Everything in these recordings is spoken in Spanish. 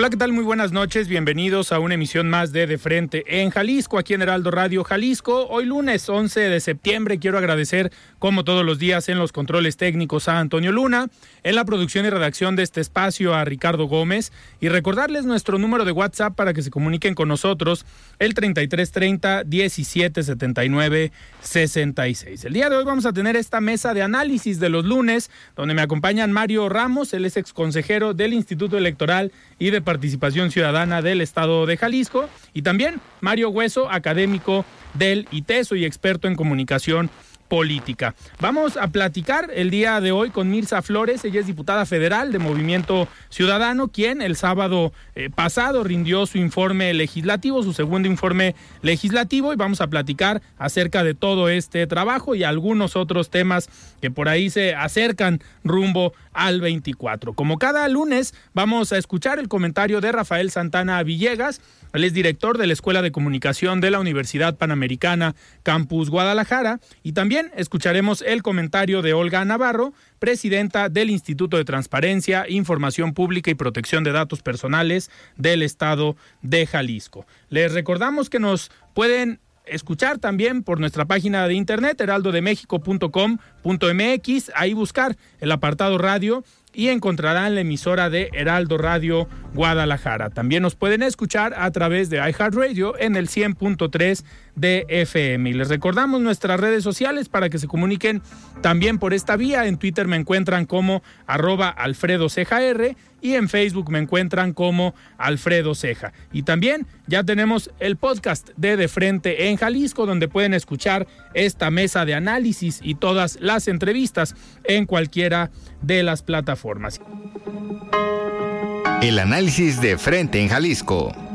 Hola, ¿qué tal? Muy buenas noches. Bienvenidos a una emisión más de De Frente en Jalisco, aquí en Heraldo Radio Jalisco. Hoy lunes 11 de septiembre quiero agradecer, como todos los días, en los controles técnicos a Antonio Luna, en la producción y redacción de este espacio a Ricardo Gómez y recordarles nuestro número de WhatsApp para que se comuniquen con nosotros, el 3330 1779 66. El día de hoy vamos a tener esta mesa de análisis de los lunes, donde me acompañan Mario Ramos, él es ex consejero del Instituto Electoral y de Participación Ciudadana del Estado de Jalisco, y también Mario Hueso, académico del ITESO y experto en comunicación política. Vamos a platicar el día de hoy con Mirza Flores, ella es diputada federal de Movimiento Ciudadano, quien el sábado eh, pasado rindió su informe legislativo, su segundo informe legislativo, y vamos a platicar acerca de todo este trabajo y algunos otros temas que por ahí se acercan rumbo al 24. Como cada lunes, vamos a escuchar el comentario de Rafael Santana Villegas, él es director de la Escuela de Comunicación de la Universidad Panamericana Campus Guadalajara y también escucharemos el comentario de Olga Navarro, presidenta del Instituto de Transparencia, Información Pública y Protección de Datos Personales del Estado de Jalisco. Les recordamos que nos pueden escuchar también por nuestra página de internet heraldodemexico.com.mx, ahí buscar el apartado radio y encontrarán la emisora de Heraldo Radio Guadalajara. También nos pueden escuchar a través de iHeartRadio en el 100.3 de. Y les recordamos nuestras redes sociales para que se comuniquen también por esta vía. En Twitter me encuentran como arroba Alfredo y en Facebook me encuentran como Alfredo Ceja. Y también ya tenemos el podcast de De Frente en Jalisco, donde pueden escuchar esta mesa de análisis y todas las entrevistas en cualquiera de las plataformas. El análisis de Frente en Jalisco.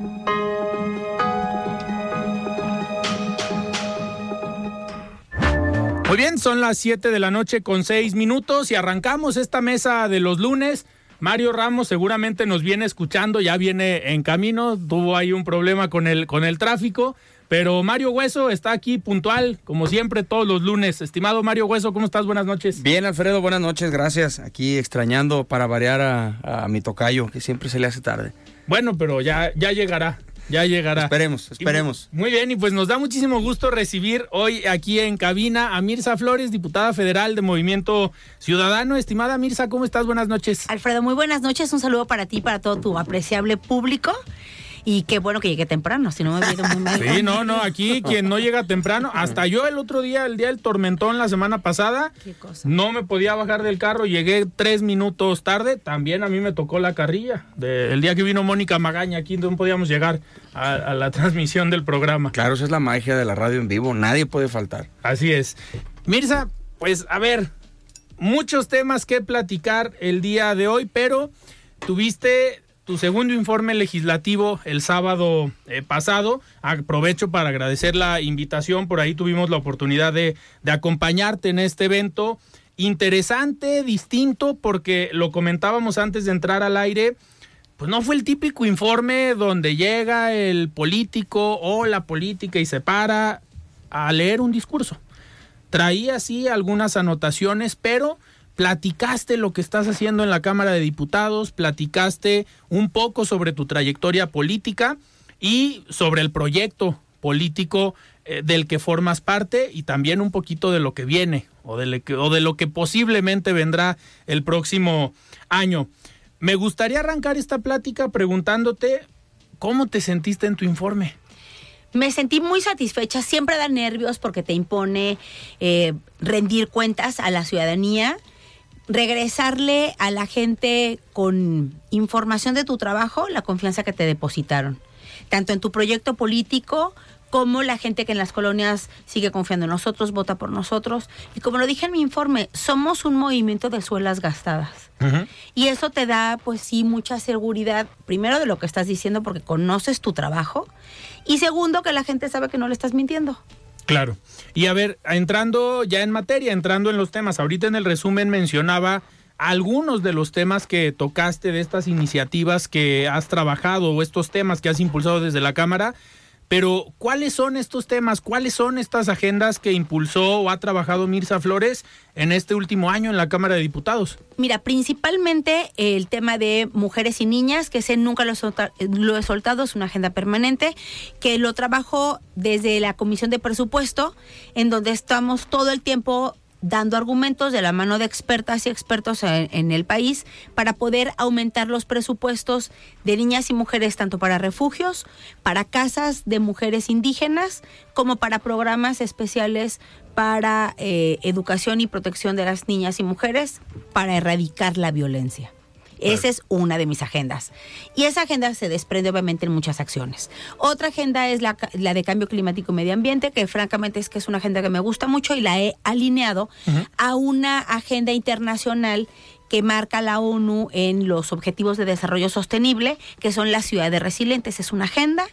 Muy bien, son las 7 de la noche con 6 minutos y arrancamos esta mesa de los lunes. Mario Ramos seguramente nos viene escuchando, ya viene en camino, tuvo ahí un problema con el, con el tráfico, pero Mario Hueso está aquí puntual, como siempre, todos los lunes. Estimado Mario Hueso, ¿cómo estás? Buenas noches. Bien, Alfredo, buenas noches, gracias. Aquí extrañando para variar a, a mi tocayo, que siempre se le hace tarde. Bueno, pero ya, ya llegará. Ya llegará. Esperemos, esperemos. muy bien, y pues nos da muchísimo gusto recibir hoy aquí en cabina a Mirza Flores, diputada federal de Movimiento Ciudadano. Estimada Mirza, ¿cómo estás? Buenas noches. Alfredo, muy buenas noches. Un saludo para ti y para todo tu apreciable público. Y qué bueno que llegué temprano, si no me hubiera ido muy mal. Sí, no, no, aquí quien no llega temprano, hasta yo el otro día, el día del tormentón, la semana pasada, no me podía bajar del carro, llegué tres minutos tarde, también a mí me tocó la carrilla. el día que vino Mónica Magaña, aquí no podíamos llegar a, a la transmisión del programa. Claro, esa es la magia de la radio en vivo, nadie puede faltar. Así es. Mirza, pues a ver, muchos temas que platicar el día de hoy, pero tuviste tu segundo informe legislativo el sábado eh, pasado. Aprovecho para agradecer la invitación. Por ahí tuvimos la oportunidad de, de, acompañarte en este evento. Interesante, distinto, porque lo comentábamos antes de entrar al aire. Pues no fue el típico informe donde llega el político o la política y se para a leer un discurso. Traía sí algunas anotaciones, pero platicaste lo que estás haciendo en la Cámara de Diputados, platicaste un poco sobre tu trayectoria política y sobre el proyecto político eh, del que formas parte y también un poquito de lo que viene o de, o de lo que posiblemente vendrá el próximo año. Me gustaría arrancar esta plática preguntándote cómo te sentiste en tu informe. Me sentí muy satisfecha, siempre da nervios porque te impone eh, rendir cuentas a la ciudadanía, regresarle a la gente con información de tu trabajo la confianza que te depositaron, tanto en tu proyecto político como la gente que en las colonias sigue confiando en nosotros, vota por nosotros. Y como lo dije en mi informe, somos un movimiento de suelas gastadas. Y eso te da, pues sí, mucha seguridad, primero de lo que estás diciendo porque conoces tu trabajo, y segundo que la gente sabe que no le estás mintiendo. Claro. Y a ver, entrando ya en materia, entrando en los temas, ahorita en el resumen mencionaba algunos de los temas que tocaste de estas iniciativas que has trabajado o estos temas que has impulsado desde la Cámara. Pero, ¿cuáles son estos temas? ¿Cuáles son estas agendas que impulsó o ha trabajado Mirza Flores en este último año en la Cámara de Diputados? Mira, principalmente el tema de mujeres y niñas, que ese nunca lo he, lo he soltado, es una agenda permanente, que lo trabajo desde la Comisión de Presupuesto, en donde estamos todo el tiempo dando argumentos de la mano de expertas y expertos en, el país para poder aumentar los presupuestos de niñas y mujeres tanto para refugios, para casas de mujeres indígenas, como para programas especiales para eh, educación y protección de las niñas y mujeres para erradicar la violencia. Esa es una de mis agendas. Y esa agenda se desprende obviamente en muchas acciones. Otra agenda es la, de cambio climático y medio ambiente, que francamente es que es una agenda que me gusta mucho y la he alineado a una agenda internacional que marca la ONU en los Objetivos de Desarrollo Sostenible, que son las ciudades resilientes. Es una agenda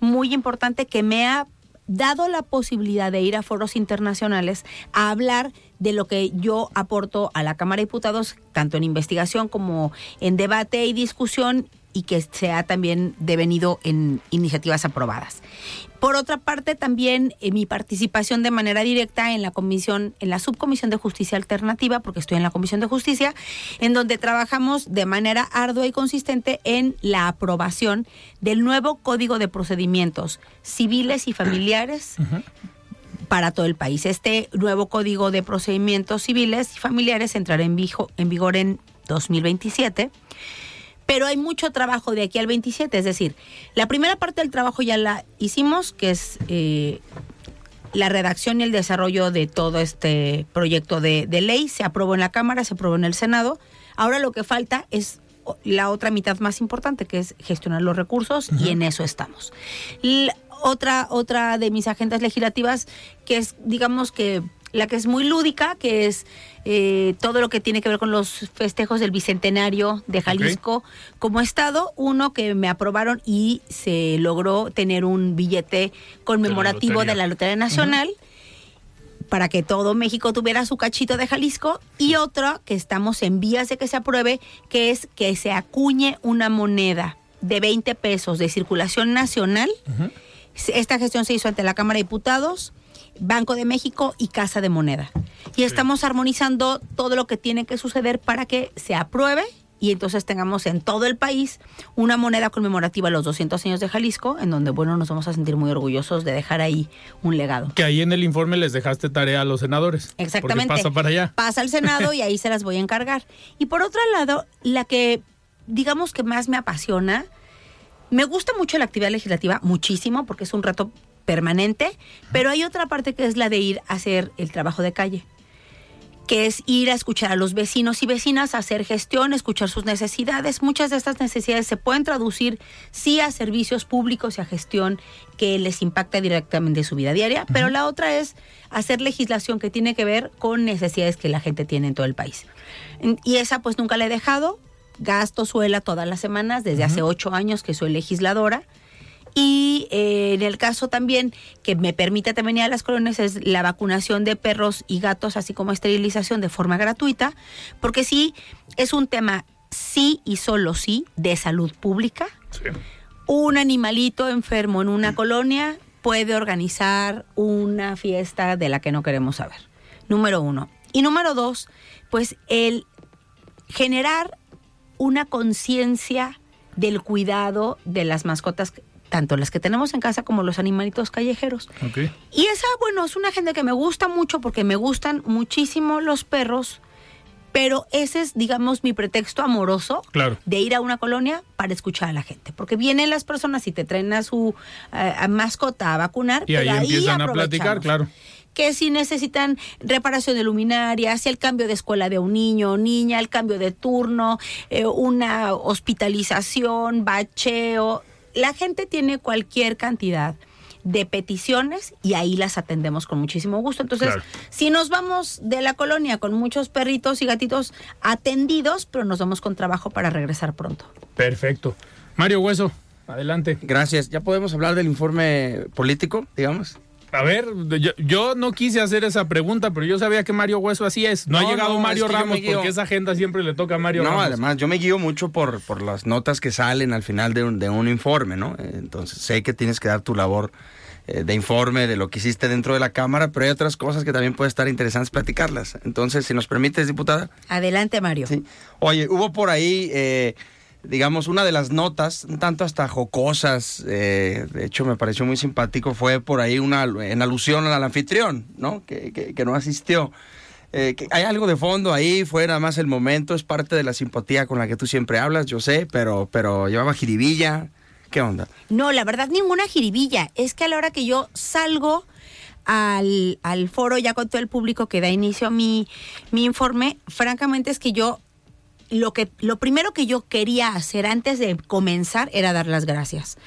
muy importante que me ha dado la posibilidad de ir a foros internacionales a hablar de lo que yo aporto a la Cámara de Diputados, tanto en investigación como en debate y discusión, y que sea también devenido en iniciativas aprobadas. Por otra parte, también eh, mi participación de manera directa en la comisión, en la subcomisión de justicia alternativa, porque estoy en la comisión de justicia, en donde trabajamos de manera ardua y consistente en la aprobación del nuevo código de procedimientos civiles y familiares para todo el país. Este nuevo Código de Procedimientos Civiles y Familiares entrará en, en vigor en 2027 pero hay mucho trabajo de aquí al 27, es decir, la primera parte del trabajo ya la hicimos, que es eh, la redacción y el desarrollo de todo este proyecto de, ley, se aprobó en la Cámara, se aprobó en el Senado, ahora lo que falta es la otra mitad más importante, que es gestionar los recursos, y en eso estamos otra, otra de mis agendas legislativas, que es, digamos que la que es muy lúdica, que es eh, todo lo que tiene que ver con los festejos del Bicentenario de Jalisco como Estado. Uno que me aprobaron y se logró tener un billete conmemorativo de la Lotería, Nacional. para que todo México tuviera su cachito de Jalisco y otro que estamos en vías de que se apruebe, que es que se acuñe una moneda de 20 pesos de circulación nacional. Esta gestión se hizo ante la Cámara de Diputados, Banco de México y Casa de Moneda. Y estamos armonizando todo lo que tiene que suceder para que se apruebe y entonces tengamos en todo el país una moneda conmemorativa a los 200 años de Jalisco, en donde, bueno, nos vamos a sentir muy orgullosos de dejar ahí un legado. Que ahí en el informe les dejaste tarea a los senadores. Exactamente. pasa para allá. Pasa al Senado y ahí se las voy a encargar. Y por otro lado, la que digamos que más me apasiona me gusta mucho la actividad legislativa, muchísimo, porque es un reto permanente, pero hay otra parte que es la de ir a hacer el trabajo de calle que es ir a escuchar a los vecinos y vecinas, hacer gestión, escuchar sus necesidades. Muchas de estas necesidades se pueden traducir sí a servicios públicos y a gestión que les impacta directamente su vida diaria, pero la otra es hacer legislación que tiene que ver con necesidades que la gente tiene en todo el país. Y esa pues nunca la he dejado, gasto suela todas las semanas, desde hace ocho años que soy legisladora. Y eh, en el caso también que me permite también ir a las colonias es la vacunación de perros y gatos, así como esterilización de forma gratuita, porque sí es un tema sí y solo sí de salud pública. Un animalito enfermo en una colonia puede organizar una fiesta de la que no queremos saber. Número uno. Y número dos, pues el generar una conciencia del cuidado de las mascotas tanto las que tenemos en casa como los animalitos callejeros. Y esa, bueno, es una agenda que me gusta mucho porque me gustan muchísimo los perros, pero ese es, digamos, mi pretexto amoroso Claro. de ir a una colonia para escuchar a la gente. Porque vienen las personas y te traen a su eh, a mascota a vacunar. Y ahí pero empiezan a platicar, claro. Que si necesitan reparación de luminarias, el cambio de escuela de un niño o niña, el cambio de turno, eh, una hospitalización, bacheo. La gente tiene cualquier cantidad de peticiones y ahí las atendemos con muchísimo gusto. Entonces, Claro. si nos vamos de la colonia con muchos perritos y gatitos atendidos, pero nos vamos con trabajo para regresar pronto. Perfecto. Mario Hueso, adelante. Gracias. ¿Ya podemos hablar del informe político, digamos? A ver, yo, yo no quise hacer esa pregunta, pero yo sabía que Mario Hueso así es. No, No, ha llegado no, Mario es que yo Ramos porque esa agenda siempre le toca a Mario no, Ramos. además, yo me guío mucho por, por las notas que salen al final de un, de un informe, ¿no? Entonces, sé que tienes que dar tu labor eh, de informe de lo que hiciste dentro de la Cámara, pero hay otras cosas que también puede estar interesantes platicarlas. Entonces, si nos permites, diputada. Adelante, Mario. Sí. Oye, hubo por ahí, eh, digamos, una de las notas, un tanto hasta jocosas, eh, de hecho me pareció muy simpático, fue por ahí una en alusión al anfitrión, ¿no? Que, que- que no asistió. Eh, hay algo de fondo ahí, fue nada más el momento, es parte de la simpatía con la que tú siempre hablas, yo sé, pero, pero llevaba jiribilla. ¿Qué onda? No, la verdad, ninguna jiribilla. Es que a la hora que yo salgo al, al foro, ya con todo el público que da inicio a mi, mi informe, francamente es que yo lo que lo primero que yo quería hacer antes de comenzar era dar las gracias.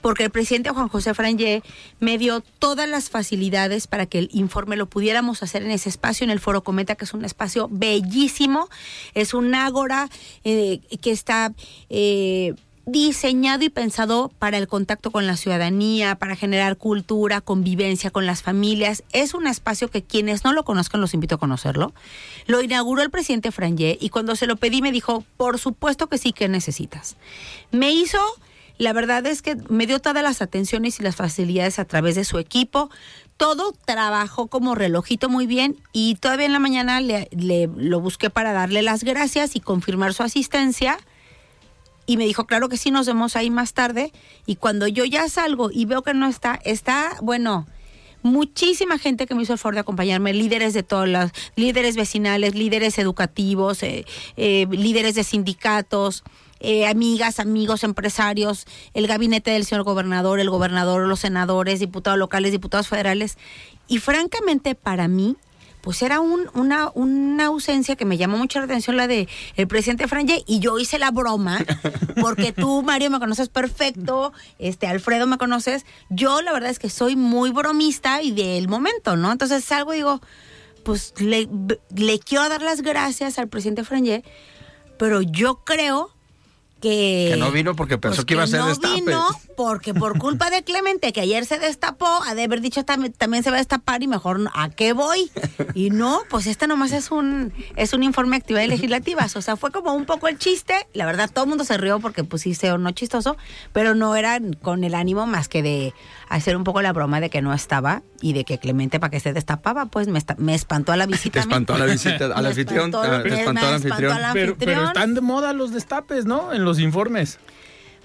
Porque el presidente Juan José Frangé me dio todas las facilidades para que el informe lo pudiéramos hacer en ese espacio en el Foro Cometa que es un espacio bellísimo. Es un ágora eh, que está eh, diseñado y pensado para el contacto con la ciudadanía, para generar cultura, convivencia con las familias. Es un espacio que quienes no lo conozcan los invito a conocerlo. Lo inauguró el presidente Frangé y cuando se lo pedí me dijo, por supuesto que sí, que necesitas? Me hizo, la verdad es que me dio todas las atenciones y las facilidades a través de su equipo. Todo trabajó como relojito muy bien y todavía en la mañana le, le- lo busqué para darle las gracias y confirmar su asistencia. Y me dijo, claro que sí, nos vemos ahí más tarde. Y cuando yo ya salgo y veo que no está, está, bueno, muchísima gente que me hizo el favor de acompañarme, líderes de todas las, líderes vecinales, líderes educativos, eh, eh, líderes de sindicatos, eh, amigas, amigos, empresarios, el gabinete del señor gobernador, el gobernador, los senadores, diputados locales, diputados federales. Y francamente, para mí, pues era un- una, una ausencia que me llamó mucho la atención la de el presidente Franje y yo hice la broma porque tú Mario me conoces perfecto este Alfredo me conoces. Yo la verdad es que soy muy bromista y del momento no entonces salgo y digo pues le, le quiero dar las gracias al presidente Franje pero yo creo que, Que no vino porque pensó pues que iba a ser no destape. vino porque por culpa de Clemente, que ayer se destapó, ha de haber dicho también, se va a destapar y mejor a qué voy. Y no, pues este nomás es un es un informe de actividades legislativas. O sea, fue como un poco el chiste. La verdad, todo el mundo se rió porque pues sí se no chistoso, pero no era con el ánimo más que de hacer un poco la broma de que no estaba y de que Clemente para que se destapaba, pues me, esta- me espantó a la visita. Te espantó a la visita, al anfitrión. Te espantó al anfitrión. Pero, pero están de moda los destapes, ¿no? En los informes.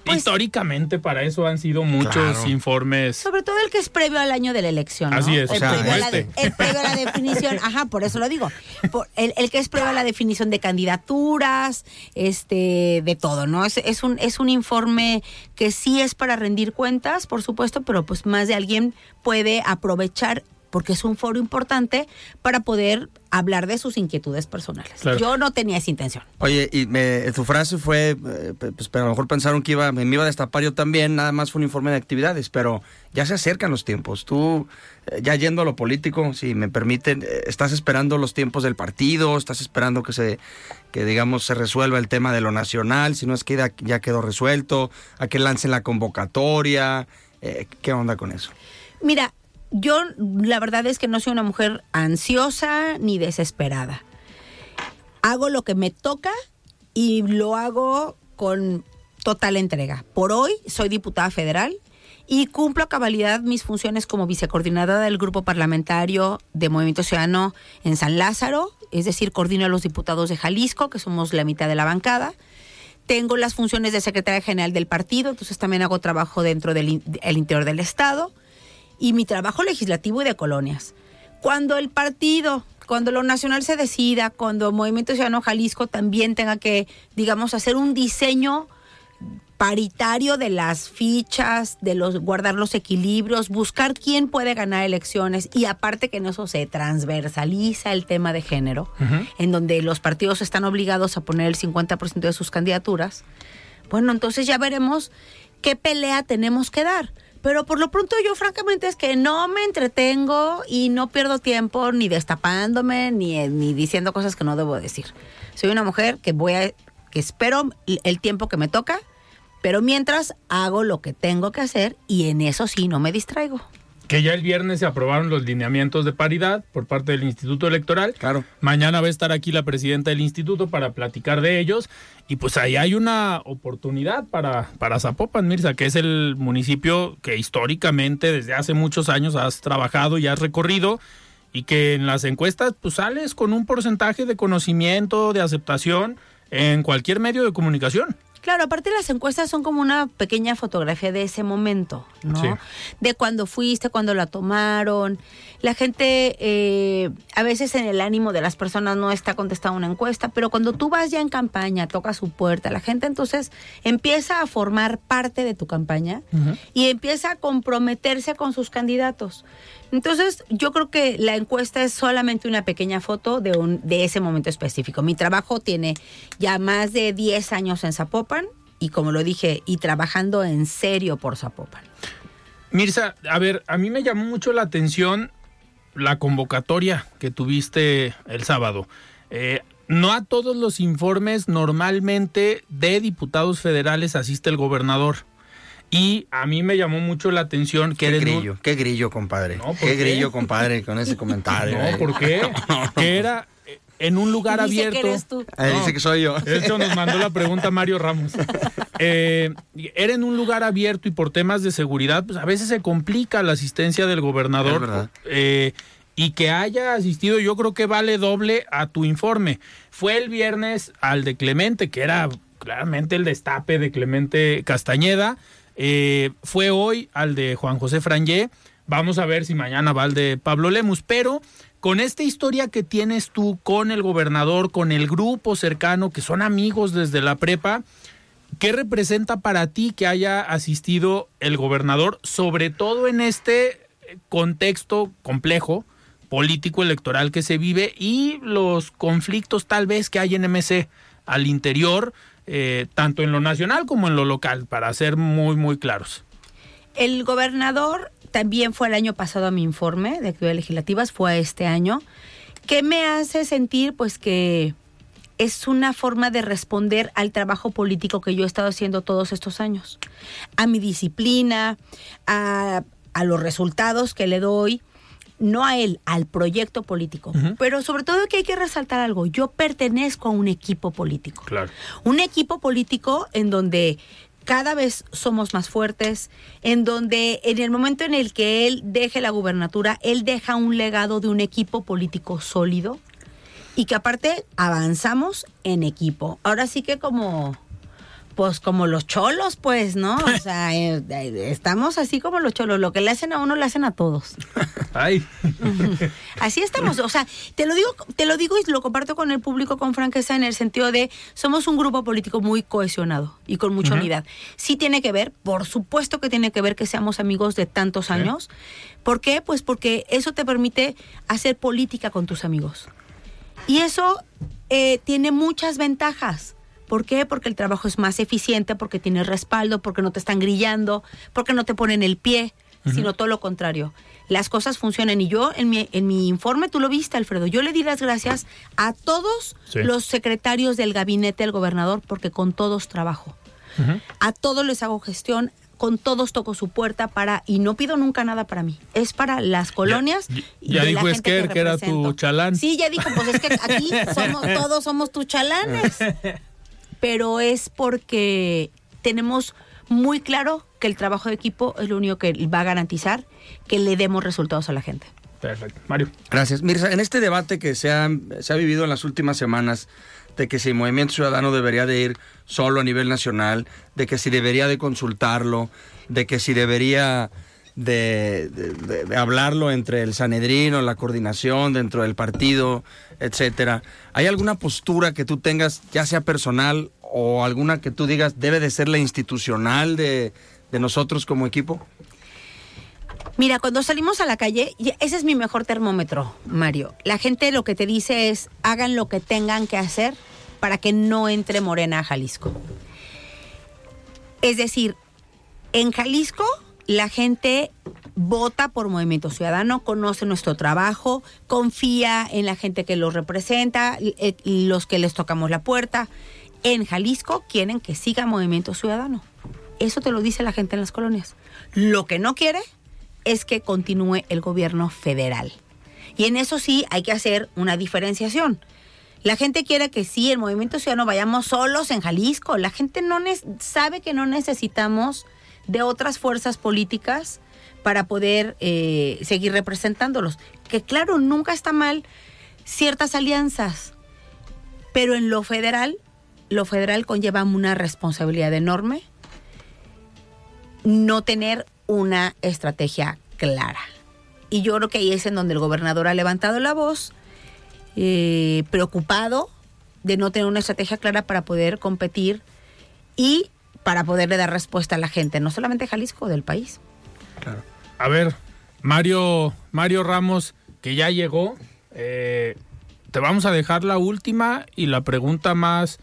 Pues- Históricamente para eso han sido muchos Claro. informes. Sobre todo el que es previo al año de la elección. ¿no? Así es, El, o sea, previo, a la, este. el previo a la definición, ajá, por eso lo digo. Por- el, el que es previo a la definición de candidaturas, este, de todo, ¿no? Es, es un, es un informe que sí es para rendir cuentas, por supuesto, pero pues más de alguien puede aprovechar porque es un foro importante para poder hablar de sus inquietudes personales. Claro. Yo no tenía esa intención. Oye, y me- tu frase fue, eh, pues, pero a lo mejor pensaron que iba, me iba a destapar yo también, nada más fue un informe de actividades, pero ya se acercan los tiempos. Tú, eh, ya yendo a lo político, si me permiten, eh, estás esperando los tiempos del partido, estás esperando que se, que digamos, se resuelva el tema de lo nacional, si no es que ya, ya quedó resuelto, a que lancen la convocatoria, eh, ¿qué onda con eso? Mira, yo la verdad es que no soy una mujer ansiosa ni desesperada. Hago lo que me toca y lo hago con total entrega. Por hoy soy diputada federal y cumplo a cabalidad mis funciones como vicecoordinadora del grupo parlamentario de Movimiento Ciudadano en San Lázaro, es decir, coordino a los diputados de Jalisco, que somos la mitad de la bancada. tengo las funciones de secretaria general del partido, entonces también hago trabajo dentro del el interior del Estado y mi trabajo legislativo y de colonias. Cuando el partido, cuando lo nacional se decida, cuando Movimiento Ciudadano Jalisco también tenga que, digamos, hacer un diseño paritario de las fichas, de los guardar los equilibrios, buscar quién puede ganar elecciones y aparte que en eso se transversaliza el tema de género, en donde los partidos están obligados a poner el 50% de sus candidaturas. Bueno, entonces ya veremos qué pelea tenemos que dar. Pero por lo pronto yo francamente es que no me entretengo y no pierdo tiempo ni destapándome ni, ni diciendo cosas que no debo decir. Soy una mujer que voy a, que espero el tiempo que me toca pero mientras hago lo que tengo que hacer y en eso sí no me distraigo. Que ya el viernes se aprobaron los lineamientos de paridad por parte del Instituto Electoral. Claro. Mañana va a estar aquí la presidenta del instituto para platicar de ellos. Y pues ahí hay una oportunidad para, para Zapopan, Mirza, que es el municipio que históricamente desde hace muchos años has trabajado y has recorrido y que en las encuestas pues sales con un porcentaje de conocimiento, de aceptación en cualquier medio de comunicación. Claro, aparte las encuestas son como una pequeña fotografía de ese momento, ¿no? De cuando fuiste, cuando la tomaron. La gente, eh, a veces en el ánimo de las personas no está contestando una encuesta, pero cuando tú vas ya en campaña, toca su puerta, la gente entonces empieza a formar parte de tu campaña y empieza a comprometerse con sus candidatos. Entonces, yo creo que la encuesta es solamente una pequeña foto de, un, de ese momento específico. Mi trabajo tiene ya más de 10 años en Zapopan y como lo dije, y trabajando en serio por Zapopan. Mirza, a ver, a mí me llamó mucho la atención la convocatoria que tuviste el sábado. Eh, no a todos los informes normalmente de diputados federales asiste el gobernador. Y a mí me llamó mucho la atención que qué grillo, qué grillo, compadre. qué, grillo, compadre, con ese comentario. No, ¿por qué? que era en un lugar abierto. Que eres tú. Ah, dice que soy yo. De hecho, nos mandó la pregunta Mario Ramos. Eh, era en un lugar abierto y por temas de seguridad, pues a veces se complica la asistencia del gobernador. Eh, y que haya asistido, yo creo que vale doble a tu informe. Fue el viernes al de Clemente, que era claramente el destape de Clemente Castañeda. Eh, fue hoy al de Juan José Frangé. Vamos a ver si mañana va al de Pablo Lemus. Pero con esta historia que tienes tú con el gobernador, con el grupo cercano, que son amigos desde la prepa, ¿qué representa para ti que haya asistido el gobernador, sobre todo en este contexto complejo? político electoral que se vive y los conflictos tal vez que hay en MC al interior eh, tanto en lo nacional como en lo local, para ser muy, muy claros. El gobernador también fue el año pasado a mi informe de actividades legislativas, fue este año, que me hace sentir pues que es una forma de responder al trabajo político que yo he estado haciendo todos estos años, a mi disciplina, a, a los resultados que le doy no a él, al proyecto político. Pero sobre todo que hay que resaltar algo, yo pertenezco a un equipo político. Claro. Un equipo político en donde cada vez somos más fuertes, en donde en el momento en el que él deje la gubernatura, él deja un legado de un equipo político sólido y que aparte avanzamos en equipo. Ahora sí que como pues como los cholos, pues, ¿no? O sea, eh, eh, estamos así como los cholos. Lo que le hacen a uno, le hacen a todos. Ay. Así estamos. O sea, te lo digo, te lo digo y lo comparto con el público con franqueza en el sentido de somos un grupo político muy cohesionado y con mucha unidad. Sí tiene que ver, por supuesto que tiene que ver que seamos amigos de tantos años. ¿Por qué? Pues porque eso te permite hacer política con tus amigos. Y eso eh, tiene muchas ventajas ¿Por qué? Porque el trabajo es más eficiente, porque tienes respaldo, porque no te están grillando, porque no te ponen el pie, sino todo lo contrario. Las cosas funcionan y yo en mi, en mi informe, tú lo viste, Alfredo, yo le di las gracias a todos los secretarios del gabinete del gobernador porque con todos trabajo. A todos les hago gestión, con todos toco su puerta para y no pido nunca nada para mí. Es para las colonias. Ya, y dijo Esquer que, era tu chalán. Sí, ya dijo, pues es que aquí somos, todos somos tus chalanes. pero es porque tenemos muy claro que el trabajo de equipo es lo único que va a garantizar que le demos resultados a la gente. Perfecto. Mario. Gracias. Mirza, en este debate que se ha, se ha vivido en las últimas semanas, de que si el Movimiento Ciudadano debería de ir solo a nivel nacional, de que si debería de consultarlo, de que si debería de, de- de hablarlo entre el Sanedrín o la coordinación dentro del partido, etcétera. ¿Hay alguna postura que tú tengas, ya sea personal o alguna que tú digas debe de ser la institucional de, de nosotros como equipo? Mira, cuando salimos a la calle, ese es mi mejor termómetro, Mario. La gente lo que te dice es, hagan lo que tengan que hacer para que no entre Morena a Jalisco. Es decir, en Jalisco la gente vota por Movimiento Ciudadano, conoce nuestro trabajo, confía en la gente que los representa, eh, los que les tocamos la puerta. En Jalisco quieren que siga Movimiento Ciudadano. Eso te lo dice la gente en las colonias. Lo que no quiere es que continúe el gobierno federal. Y en eso sí hay que hacer una diferenciación. La gente quiere que sí, el movimiento ciudadano vayamos solos en Jalisco. La gente no sabe que no necesitamos de otras fuerzas políticas para poder eh, seguir representándolos. Que claro, nunca está mal ciertas alianzas, pero en lo federal, lo federal conlleva una responsabilidad enorme no tener una estrategia clara. Y yo creo que ahí es en donde el gobernador ha levantado la voz, eh, preocupado de no tener una estrategia clara para poder competir y para poderle dar respuesta a la gente, no solamente Jalisco, del país. A ver, Mario, Mario Ramos, que ya llegó, eh, te vamos a dejar la última y la pregunta más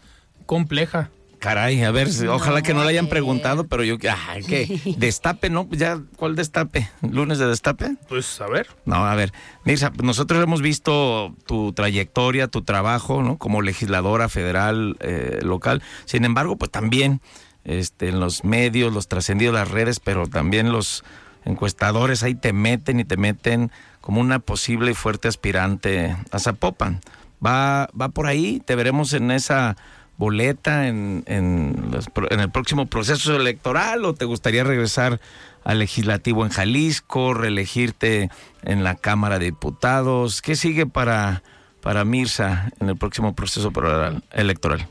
compleja. Caray, a ver, ojalá que no le hayan eh. preguntado, pero yo, ay, que destape, ¿no? Ya, ¿cuál destape? ¿Lunes de destape? Pues a ver. No, a ver, Mirza, nosotros hemos visto tu trayectoria, tu trabajo, ¿no? Como legisladora federal, eh, local. Sin embargo, pues también este, en los medios, los trascendidos, las redes, pero también los encuestadores ahí te meten y te meten como una posible y fuerte aspirante a Zapopan. Va, va por ahí, te veremos en esa boleta en, en, en el próximo proceso electoral o te gustaría regresar al legislativo en Jalisco, reelegirte en la Cámara de Diputados? ¿Qué sigue para, para Mirza en el próximo proceso pro- electoral?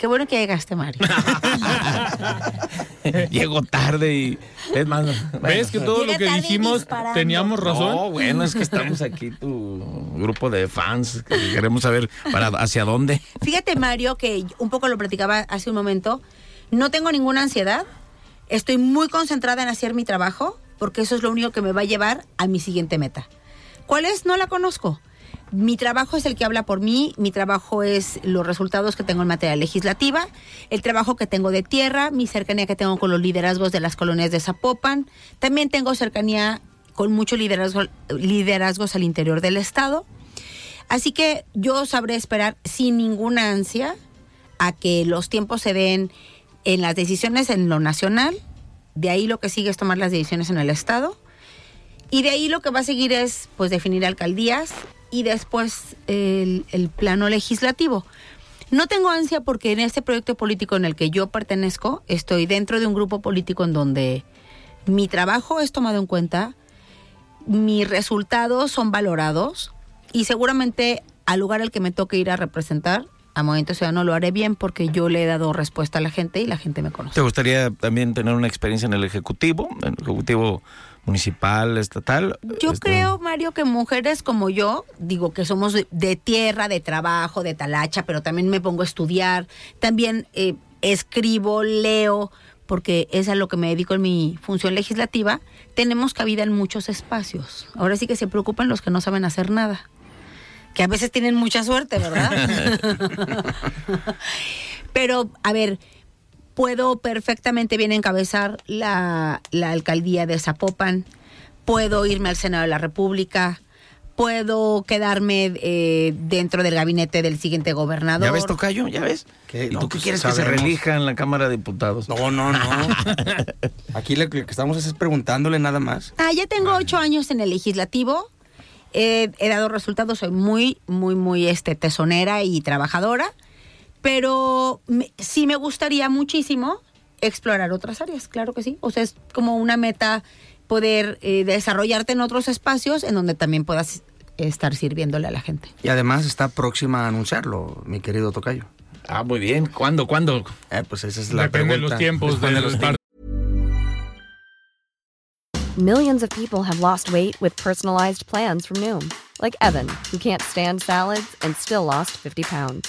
Qué bueno que llegaste, Mario. Llego tarde y es más... ¿Ves que todo Llega lo que dijimos teníamos razón? No, bueno, es que estamos aquí, tu grupo de fans, que queremos saber para hacia dónde. Fíjate, Mario, que un poco lo platicaba hace un momento. No tengo ninguna ansiedad. Estoy muy concentrada en hacer mi trabajo, porque eso es lo único que me va a llevar a mi siguiente meta. ¿Cuál es? No la conozco. Mi trabajo es el que habla por mí, mi trabajo es los resultados que tengo en materia legislativa, el trabajo que tengo de tierra, mi cercanía que tengo con los liderazgos de las colonias de Zapopan, también tengo cercanía con muchos liderazgo, liderazgos al interior del Estado. Así que yo sabré esperar sin ninguna ansia a que los tiempos se den en las decisiones en lo nacional, de ahí lo que sigue es tomar las decisiones en el Estado, y de ahí lo que va a seguir es pues definir alcaldías y después el, plano legislativo. No tengo ansia porque en este proyecto político en el que yo pertenezco, estoy dentro de un grupo político en donde mi trabajo es tomado en cuenta, mis resultados son valorados y seguramente al lugar al que me toque ir a representar, a Movimiento Ciudadano lo haré bien porque yo le he dado respuesta a la gente y la gente me conoce. ¿Te gustaría también tener una experiencia en el Ejecutivo, en el Ejecutivo municipal, estatal? Yo Este, creo, Mario, que mujeres como yo, digo que somos de, de tierra, de trabajo, de talacha, pero también me pongo a estudiar, también eh, escribo, leo, porque es a lo que me dedico en mi función legislativa, tenemos cabida en muchos espacios. Ahora sí que se preocupan los que no saben hacer nada. Que a veces tienen mucha suerte, ¿verdad? Pero, a ver, puedo perfectamente bien encabezar la, la alcaldía de Zapopan, puedo irme al Senado de la República, puedo quedarme eh, dentro del gabinete del siguiente gobernador. ¿Ya ves, Tocayo? ¿Ya ves? ¿Qué? ¿Y No, tú qué pues, quieres que se relija en la Cámara de Diputados? No, no, no. Aquí lo que estamos es preguntándole nada más. Ah, ya tengo ocho años en el legislativo. Eh, he dado resultados, soy muy, muy, muy este, tesonera y trabajadora. Pero me- sí me gustaría muchísimo explorar otras áreas, claro que sí. O sea, es como una meta poder eh, desarrollarte en otros espacios en donde también puedas estar sirviéndole a la gente. Y además está próxima a anunciarlo, mi querido Tocayo. Ah, muy bien. ¿Cuándo? ¿Cuándo? Eh, pues esa es la Depende de pregunta. los tiempos de Depende de los los tiempos. Millions of people have lost weight with personalized plans from Noom, like Evan, who can't stand salads and still lost 50 pounds.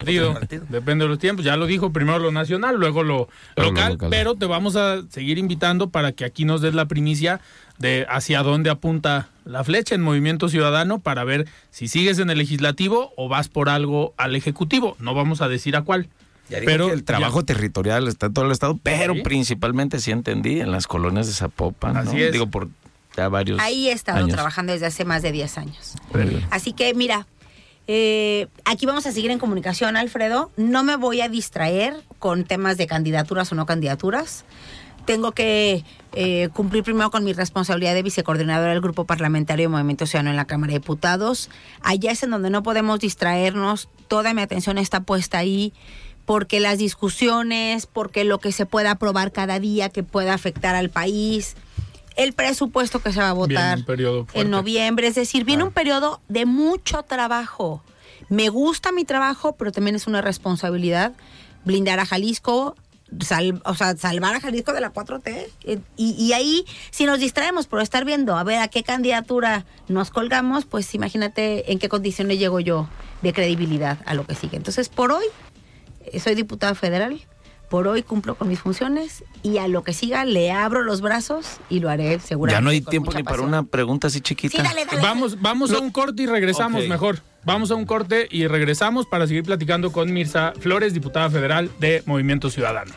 Partido. Depende de los tiempos. Ya lo dijo, primero lo nacional, luego lo local. Pero te vamos a seguir invitando para que aquí nos des la primicia de hacia dónde apunta la flecha en Movimiento Ciudadano para ver si sigues en el legislativo o vas por algo al ejecutivo. No vamos a decir a cuál. pero pero el trabajo territorial está en todo el estado, pero Sí. principalmente, sí entendí, en las colonias de Zapopan, ¿no? Así es. Digo, por ya varios Ahí he estado años. trabajando desde hace más de 10 años. Así que mira, eh, aquí vamos a seguir en comunicación, Alfredo. No me voy a distraer con temas de candidaturas o no candidaturas. Tengo que eh, cumplir primero con mi responsabilidad de vicecoordinadora del Grupo Parlamentario Movimiento Ciudadano en la Cámara de Diputados. Allá es en donde no podemos distraernos. Toda mi atención está puesta ahí porque las discusiones, porque lo que se pueda aprobar cada día que pueda afectar al país, el presupuesto que se va a votar en noviembre, es decir, viene un periodo de mucho trabajo. Me gusta mi trabajo, pero también es una responsabilidad blindar a Jalisco, sal- o sea, salvar a Jalisco de la 4T. Eh, Y, y ahí, si nos distraemos por estar viendo a ver a qué candidatura nos colgamos, pues imagínate en qué condiciones llego yo de credibilidad a lo que sigue. Entonces, por hoy, eh, soy diputada federal. Por hoy cumplo con mis funciones y a lo que siga le abro los brazos y lo haré seguramente. Ya no hay tiempo ni para una pregunta así chiquita. Sí, dale, dale. Vamos, vamos a un corte y regresamos mejor. Vamos a un corte y regresamos para seguir platicando con Mirza Flores, diputada federal de Movimiento Ciudadano.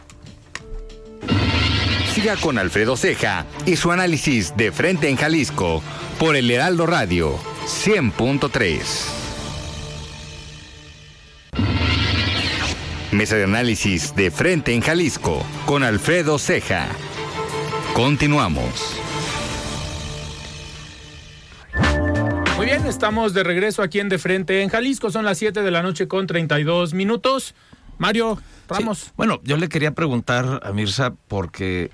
Siga con Alfredo Ceja y su análisis de frente en Jalisco por el Heraldo Radio 100.3. Mesa de análisis de frente en Jalisco con Alfredo Ceja. Continuamos. Muy bien, estamos de regreso aquí en De Frente en Jalisco. Son las 7 de la noche con 32 minutos. Mario Ramos. Sí. Bueno, yo le quería preguntar a Mirza porque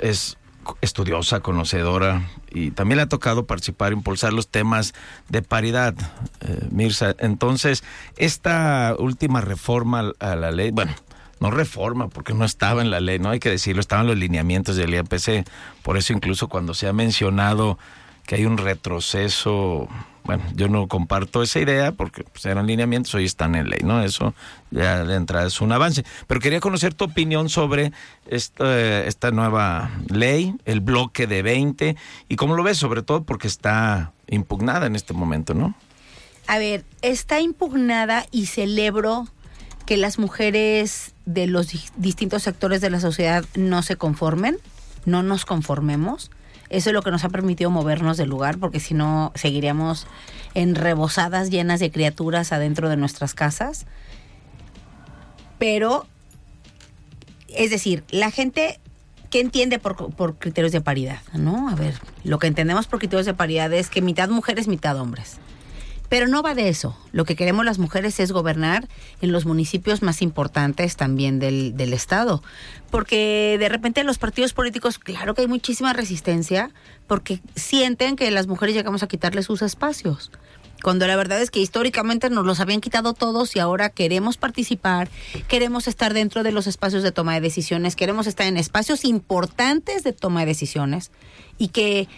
es estudiosa, conocedora y también le ha tocado participar, impulsar los temas de paridad, eh, Mirza. Entonces, esta última reforma a la ley, bueno, no reforma porque no estaba en la ley, no hay que decirlo, estaban los lineamientos del IAPC. Por eso incluso cuando se ha mencionado que hay un retroceso, bueno, yo no comparto esa idea porque pues, eran lineamientos, hoy están en ley, ¿no? Eso ya de entrada es un avance. Pero quería conocer tu opinión sobre esta, esta nueva ley, el bloque de 20, y cómo lo ves, sobre todo porque está impugnada en este momento, ¿no? A ver, está impugnada y celebro que las mujeres de los di- distintos sectores de la sociedad no se conformen, no nos conformemos. Eso es lo que nos ha permitido movernos del lugar, porque si no seguiríamos en rebosadas llenas de criaturas adentro de nuestras casas. Pero, es decir, la gente que entiende por, por criterios de paridad, ¿no? A ver, lo que entendemos por criterios de paridad es que mitad mujeres, mitad hombres. Pero no va de eso. Lo que queremos las mujeres es gobernar en los municipios más importantes también del, del Estado. Porque de repente los partidos políticos, claro que hay muchísima resistencia, porque sienten que las mujeres llegamos a quitarles sus espacios. Cuando la verdad es que históricamente nos los habían quitado todos y ahora queremos participar, queremos estar dentro de los espacios de toma de decisiones, queremos estar en espacios importantes de toma de decisiones y que eh,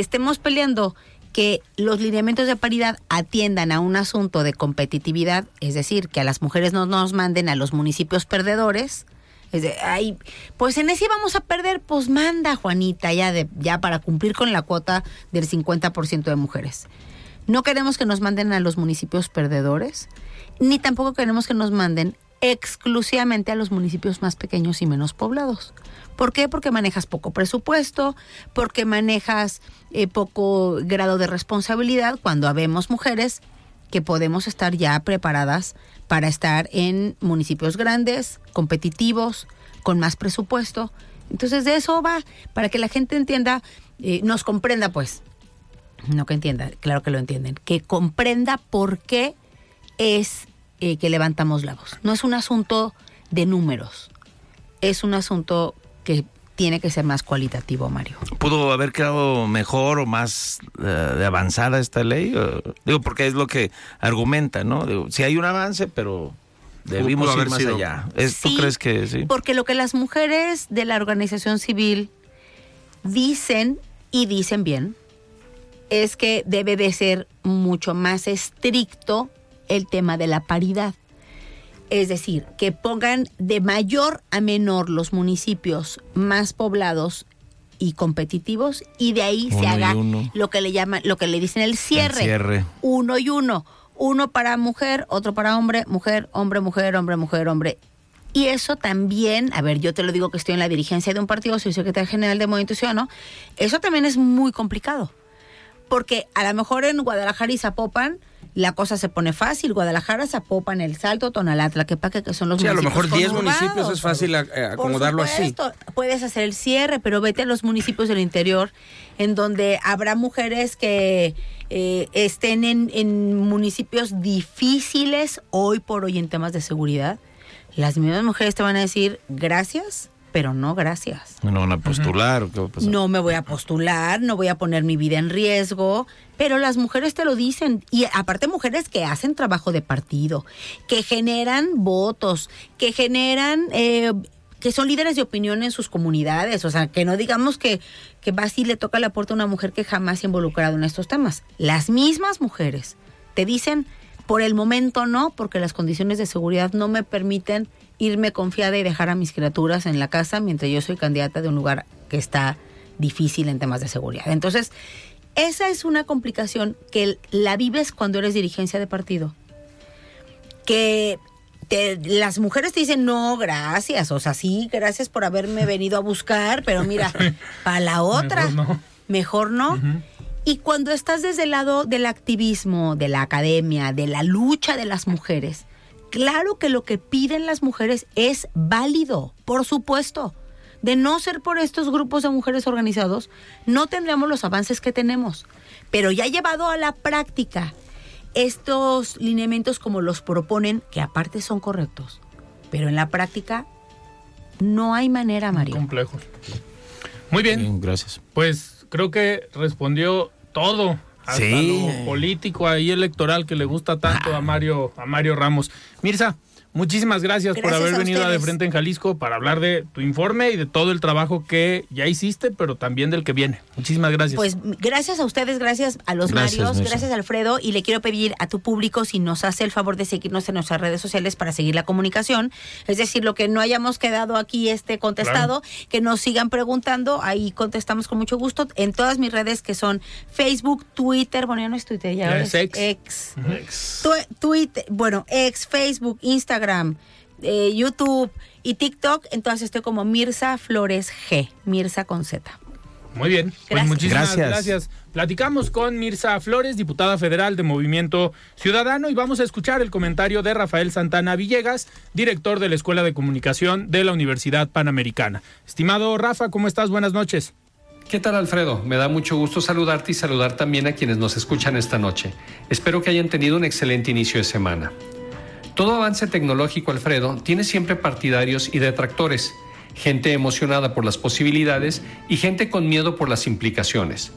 estemos peleando que los lineamientos de paridad atiendan a un asunto de competitividad, es decir, que a las mujeres no nos manden a los municipios perdedores. Es de, ay, pues en ese vamos a perder, pues manda Juanita ya ya para cumplir con la cuota del 50% de mujeres. No queremos que nos manden a los municipios perdedores, ni tampoco queremos que nos manden exclusivamente a los municipios más pequeños y menos poblados. ¿Por qué? Porque manejas poco presupuesto, porque manejas eh, poco grado de responsabilidad cuando habemos mujeres que podemos estar ya preparadas para estar en municipios grandes, competitivos, con más presupuesto. Entonces de eso va, para que la gente entienda, eh, nos comprenda pues, no que entienda, claro que lo entienden, que comprenda por qué es eh, que levantamos la voz. No es un asunto de números, es un asunto que tiene que ser más cualitativo, Mario. ¿Pudo haber quedado mejor o más eh, de avanzada esta ley? O- digo, porque es lo que argumenta, ¿no? Digo, sí hay un avance, pero debimos ir haber más sido. allá. Es- ¿Tú Sí, crees que sí? Porque lo que las mujeres de la organización civil dicen, y dicen bien, es que debe de ser mucho más estricto el tema de la paridad. Es decir, que pongan de mayor a menor los municipios más poblados y competitivos y de ahí Uno se haga lo que le llaman, lo que le dicen el cierre. El cierre. Uno y uno. Uno para mujer, otro para hombre, mujer, hombre, mujer, hombre, mujer, hombre. Y eso también, a ver, yo te lo digo que estoy en la dirigencia de un partido, soy secretaria general de Movimiento Ciudadano, eso también es muy complicado. Porque a lo mejor en Guadalajara y Zapopan la cosa se pone fácil. Guadalajara, Zapopan, El Salto, Tonalá, Tlaquepaque, que son los Sí, a lo municipios mejor 10 conurbados. municipios es fácil eh, Por acomodarlo así. Puedes hacer el cierre, pero vete a los municipios del interior, en donde habrá mujeres que eh, estén en, en municipios difíciles hoy por hoy en temas de seguridad. Las mismas mujeres te van a decir gracias, pero no gracias. No van a postular. ¿o qué va a pasar? No me voy a postular, no voy a poner mi vida en riesgo, pero las mujeres te lo dicen. Y aparte mujeres que hacen trabajo de partido, que generan votos, que generan... eh, que son líderes de opinión en sus comunidades, o sea, que no digamos que, que va así le toca la puerta a una mujer que jamás se ha involucrado en estos temas. Las mismas mujeres te dicen, por el momento no, porque las condiciones de seguridad no me permiten irme confiada y dejar a mis criaturas en la casa mientras yo soy candidata de un lugar que está difícil en temas de seguridad. Entonces, esa es una complicación que la vives cuando eres dirigencia de partido. Que te- las mujeres te dicen, no, gracias, o sea, sí, gracias por haberme venido a buscar, pero mira, para la otra, Mejor no. mejor no. Y cuando estás desde el lado del activismo, de la academia, de la lucha de las mujeres, claro que lo que piden las mujeres es válido, por supuesto. De no ser por estos grupos de mujeres organizados, no tendríamos los avances que tenemos. Pero ya llevado a la práctica, estos lineamientos como los proponen, que aparte son correctos, pero en la práctica no hay manera, Mario. Complejos. Muy bien, Bien, gracias. pues creo que respondió todo. Hasta Sí. lo político ahí electoral que le gusta tanto a Mario, a Mario Ramos. Mirza, muchísimas gracias, por haber a venido a De. Frente en Jalisco para hablar de tu informe y de todo el trabajo que ya hiciste, pero también del que viene. Muchísimas gracias. Pues gracias a ustedes, gracias a los Gracias, Marios, gracias Alfredo y le quiero pedir a tu público si nos hace el favor de seguirnos en nuestras redes sociales para seguir la comunicación, es decir, lo que no hayamos quedado aquí este contestado, que nos sigan preguntando, ahí contestamos con mucho gusto en todas mis redes que son Facebook, Twitter, bueno, ya no es Twitter, ya, es es ex. ex. Tu- Twitter, bueno, ex, Facebook, Instagram, eh, YouTube y TikTok, entonces estoy como Mirza Flores G, Mirza con Z. Muy bien, pues Gracias. muchísimas Gracias. gracias. Platicamos con Mirza Flores, diputada federal de Movimiento Ciudadano, y vamos a escuchar el comentario de Rafael Santana Villegas, director de la Escuela de Comunicación de la Universidad Panamericana. Estimado Rafa, ¿cómo estás? Buenas noches. ¿Qué tal Alfredo? Me da mucho gusto saludarte y saludar también a quienes nos escuchan esta noche. Espero que hayan tenido un excelente inicio de semana. Todo avance tecnológico, Alfredo, tiene siempre partidarios y detractores, gente emocionada por las posibilidades y gente con miedo por las implicaciones.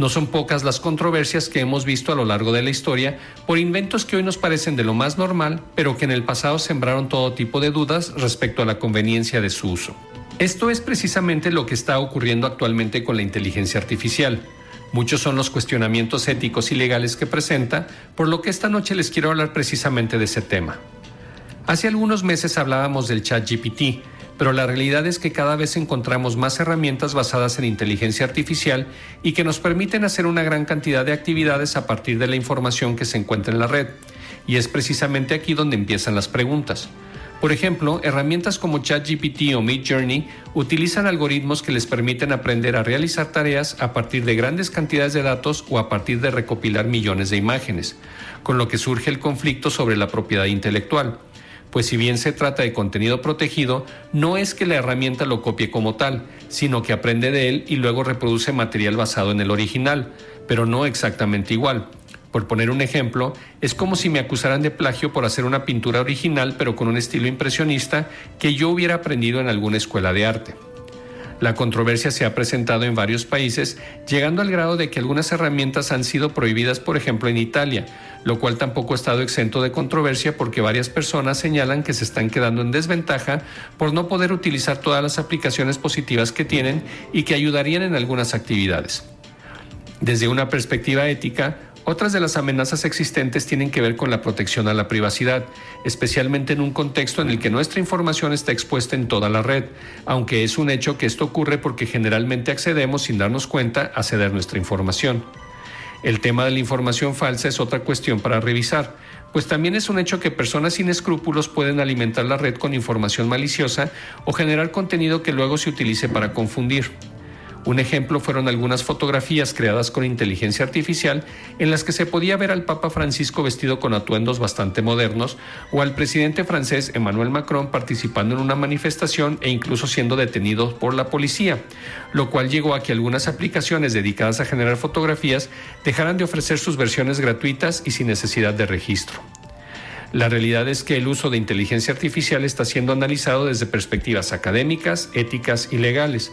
No son pocas las controversias que hemos visto a lo largo de la historia por inventos que hoy nos parecen de lo más normal, pero que en el pasado sembraron todo tipo de dudas respecto a la conveniencia de su uso. Esto es precisamente lo que está ocurriendo actualmente con la inteligencia artificial. Muchos son los cuestionamientos éticos y legales que presenta, por lo que esta noche les quiero hablar precisamente de ese tema. Hace algunos meses hablábamos del chat GPT, pero la realidad es que cada vez encontramos más herramientas basadas en inteligencia artificial y que nos permiten hacer una gran cantidad de actividades a partir de la información que se encuentra en la red. Y es precisamente aquí donde empiezan las preguntas. Por ejemplo, herramientas como ChatGPT o Midjourney utilizan algoritmos que les permiten aprender a realizar tareas a partir de grandes cantidades de datos o a partir de recopilar millones de imágenes, con lo que surge el conflicto sobre la propiedad intelectual. Pues si bien se trata de contenido protegido, no es que la herramienta lo copie como tal, sino que aprende de él y luego reproduce material basado en el original, pero no exactamente igual. Por poner un ejemplo, es como si me acusaran de plagio por hacer una pintura original pero con un estilo impresionista que yo hubiera aprendido en alguna escuela de arte. La controversia se ha presentado en varios países, llegando al grado de que algunas herramientas han sido prohibidas, por ejemplo, en Italia, lo cual tampoco ha estado exento de controversia porque varias personas señalan que se están quedando en desventaja por no poder utilizar todas las aplicaciones positivas que tienen y que ayudarían en algunas actividades. Desde una perspectiva ética, otras de las amenazas existentes tienen que ver con la protección a la privacidad, especialmente en un contexto en el que nuestra información está expuesta en toda la red, aunque es un hecho que esto ocurre porque generalmente accedemos sin darnos cuenta a ceder nuestra información. El tema de la información falsa es otra cuestión para revisar, pues también es un hecho que personas sin escrúpulos pueden alimentar la red con información maliciosa o generar contenido que luego se utilice para confundir. Un ejemplo fueron algunas fotografías creadas con inteligencia artificial en las que se podía ver al Papa Francisco vestido con atuendos bastante modernos o al presidente francés Emmanuel Macron participando en una manifestación e incluso siendo detenido por la policía, lo cual llegó a que algunas aplicaciones dedicadas a generar fotografías dejaran de ofrecer sus versiones gratuitas y sin necesidad de registro. La realidad es que el uso de inteligencia artificial está siendo analizado desde perspectivas académicas, éticas y legales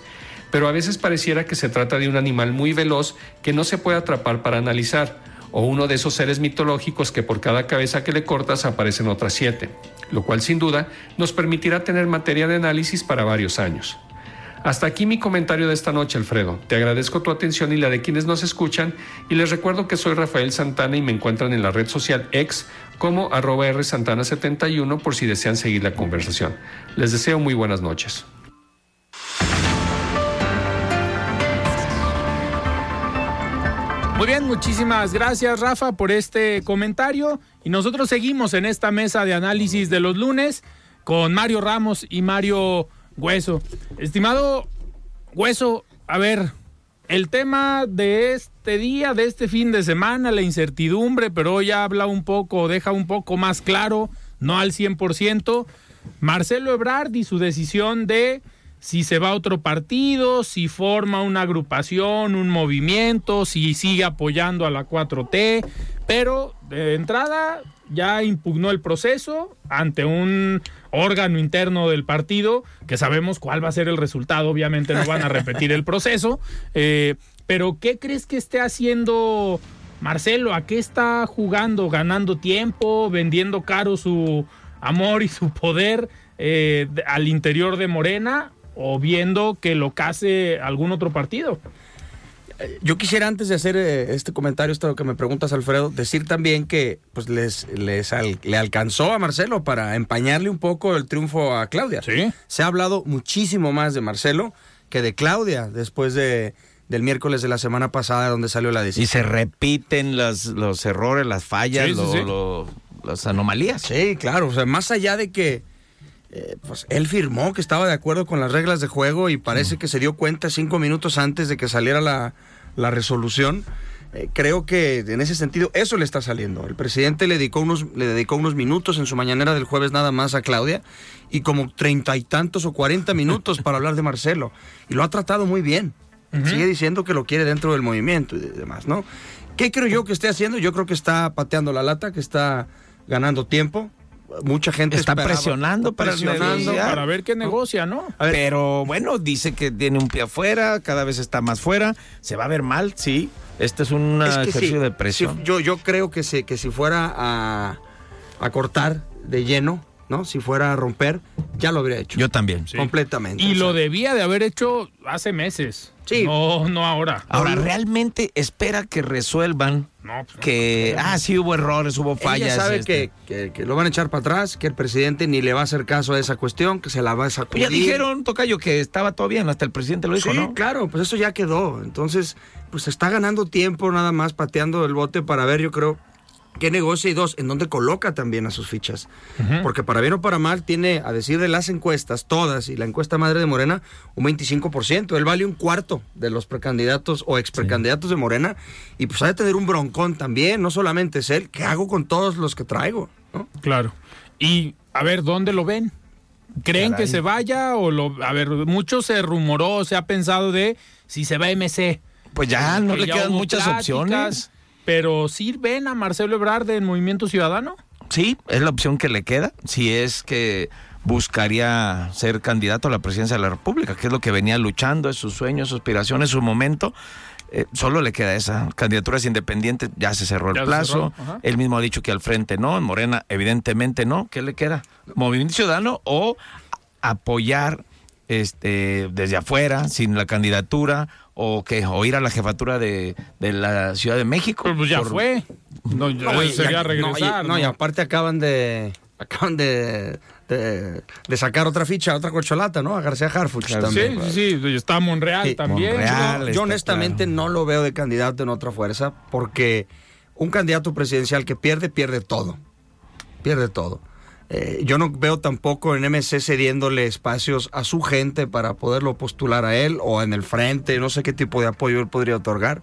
pero a veces pareciera que se trata de un animal muy veloz que no se puede atrapar para analizar, o uno de esos seres mitológicos que por cada cabeza que le cortas aparecen otras siete, lo cual sin duda nos permitirá tener materia de análisis para varios años. Hasta aquí mi comentario de esta noche, Alfredo. Te agradezco tu atención y la de quienes nos escuchan y les recuerdo que soy Rafael Santana y me encuentran en la red social X como arroba rsantana71 por si desean seguir la conversación. Les deseo muy buenas noches. Muy bien, muchísimas gracias Rafa por este comentario y nosotros seguimos en esta mesa de análisis de los lunes con Mario Ramos y Mario Hueso. Estimado Hueso, a ver, el tema de este día, de este fin de semana, la incertidumbre, pero hoy habla un poco, deja un poco más claro, no al 100%, Marcelo Ebrard y su decisión de si se va a otro partido, si forma una agrupación, un movimiento, si sigue apoyando a la 4T, pero de entrada ya impugnó el proceso ante un órgano interno del partido, que sabemos cuál va a ser el resultado, obviamente no van a repetir el proceso, eh, pero ¿qué crees que esté haciendo Marcelo? ¿A qué está jugando? ¿Ganando tiempo? ¿Vendiendo caro su amor y su poder eh, al interior de Morena? O viendo que lo case algún otro partido. Yo quisiera antes de hacer eh, este comentario, esto que me preguntas, Alfredo, decir también que pues les, les le alcanzó a Marcelo para empañarle un poco el triunfo a Claudia. Sí. Se ha hablado muchísimo más de Marcelo que de Claudia después de, del miércoles de la semana pasada donde salió la decisión. Y se repiten las, los errores, las fallas, las anomalías. Sí, claro. O sea, más allá de que eh, pues él firmó que estaba de acuerdo con las reglas de juego y parece que se dio cuenta cinco minutos antes de que saliera la, resolución. Eh, creo que en ese sentido eso le está saliendo. El presidente le dedicó unos, le dedicó unos minutos en su mañanera del jueves nada más a Claudia y como treinta y tantos o cuarenta minutos para hablar de Marcelo. Y lo ha tratado muy bien. Sigue diciendo que lo quiere dentro del movimiento y demás, ¿no? ¿Qué creo yo que esté haciendo? Yo creo que está pateando la lata, que está ganando tiempo mucha gente está presionando, para, para ver qué negocia, ¿no? Pero bueno, dice que tiene un pie afuera, cada vez está más fuera, se va a ver mal, sí. Este es un ejercicio de presión. yo, yo creo que si, que si fuera a, a cortar de lleno, ¿no? Si fuera a romper, ya lo habría hecho. Yo también. Completamente. Y lo sea, debía de haber hecho hace meses. Sí. No, no ahora. Ahora, ¿realmente espera que resuelvan No, pues no. que, ah, sí hubo errores, hubo fallas? Ella sabe este? que, que- que lo van a echar para atrás, que el presidente ni le va a hacer caso a esa cuestión, que se la va a Pues sacudir. ya dijeron, Tocayo, que estaba todo bien, hasta el presidente lo dijo, sí, ¿no? claro, pues eso ya quedó. Entonces, pues está ganando tiempo nada más pateando el bote para ver, yo creo, qué negocia y dos, en dónde coloca también a sus fichas. Porque para bien o para mal tiene, a decir de las encuestas, todas, y la encuesta madre de Morena, un 25%. Él vale un cuarto de los precandidatos o ex precandidatos de Morena. Y pues ha de tener un broncón también, no solamente es él, ¿qué hago con todos los que traigo? ¿no? Claro. Y a ver, ¿dónde lo ven? ¿Creen Caray. que se vaya o lo... A ver, mucho se rumoró, se ha pensado de si se va MC. Pues ya no Que le ya quedan muchas pláticas, opciones. Pero ¿sí ven a Marcelo Ebrard en Movimiento Ciudadano? Sí, es la opción que le queda. Si es que buscaría ser candidato a la presidencia de la República, que es lo que venía luchando, es su sueño, su aspiración, es su momento. Eh, solo le queda esa. Candidaturas independientes, ya se cerró el Ya plazo. cerró. Él mismo ha dicho que al frente no, en Morena evidentemente no. ¿Qué le queda? Movimiento Ciudadano o apoyar este desde afuera, sin la candidatura, o que o ir a la jefatura de, de la Ciudad de México. Pues, pues ya por- fue. No, ya No, y- sería y- regresar. No, y, no, y aparte acaban de acaban de, de, de sacar otra ficha, otra corcholata, ¿no? A García Harfuch Sí, también. sí, sí. Está Monreal Sí, también. Monreal. Yo, honestamente claro. no lo veo de candidato en otra fuerza porque un candidato presidencial que pierde, pierde todo. Pierde todo. Eh, yo no veo tampoco en MC cediéndole espacios a su gente para poderlo postular a él o en el frente, no sé qué tipo de apoyo él podría otorgar.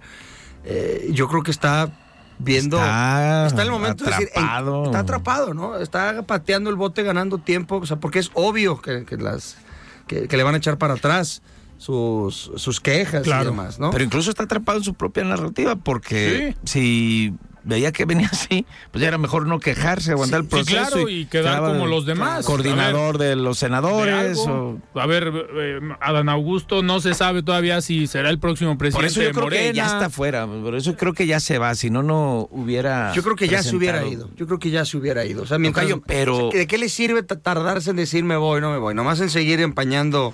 Eh, yo creo que está viendo... Está en el momento de decir, "Ey, atrapado. está atrapado, ¿no? Está pateando el bote, ganando tiempo, o sea, porque es obvio que, que las, que, que le van a echar para atrás sus, sus quejas Claro. y demás, ¿no? Pero incluso está atrapado en su propia narrativa, porque si veía que venía así, pues ya era mejor no quejarse, aguantar el Sí, proceso. claro, y quedar como los demás. Coordinador de los de senadores. algo. o- A ver, eh, Adán Augusto no se sabe todavía si será el próximo presidente Por eso yo de creo Morena. que ya está fuera, por eso creo que ya se va, si no, no hubiera... Yo creo que ya se hubiera ido. Yo creo que ya se hubiera ido. O sea, mientras, Tocayo, pero- o sea, ¿De qué le sirve ta- tardarse en decir me voy, no me voy? Nomás en seguir empañando.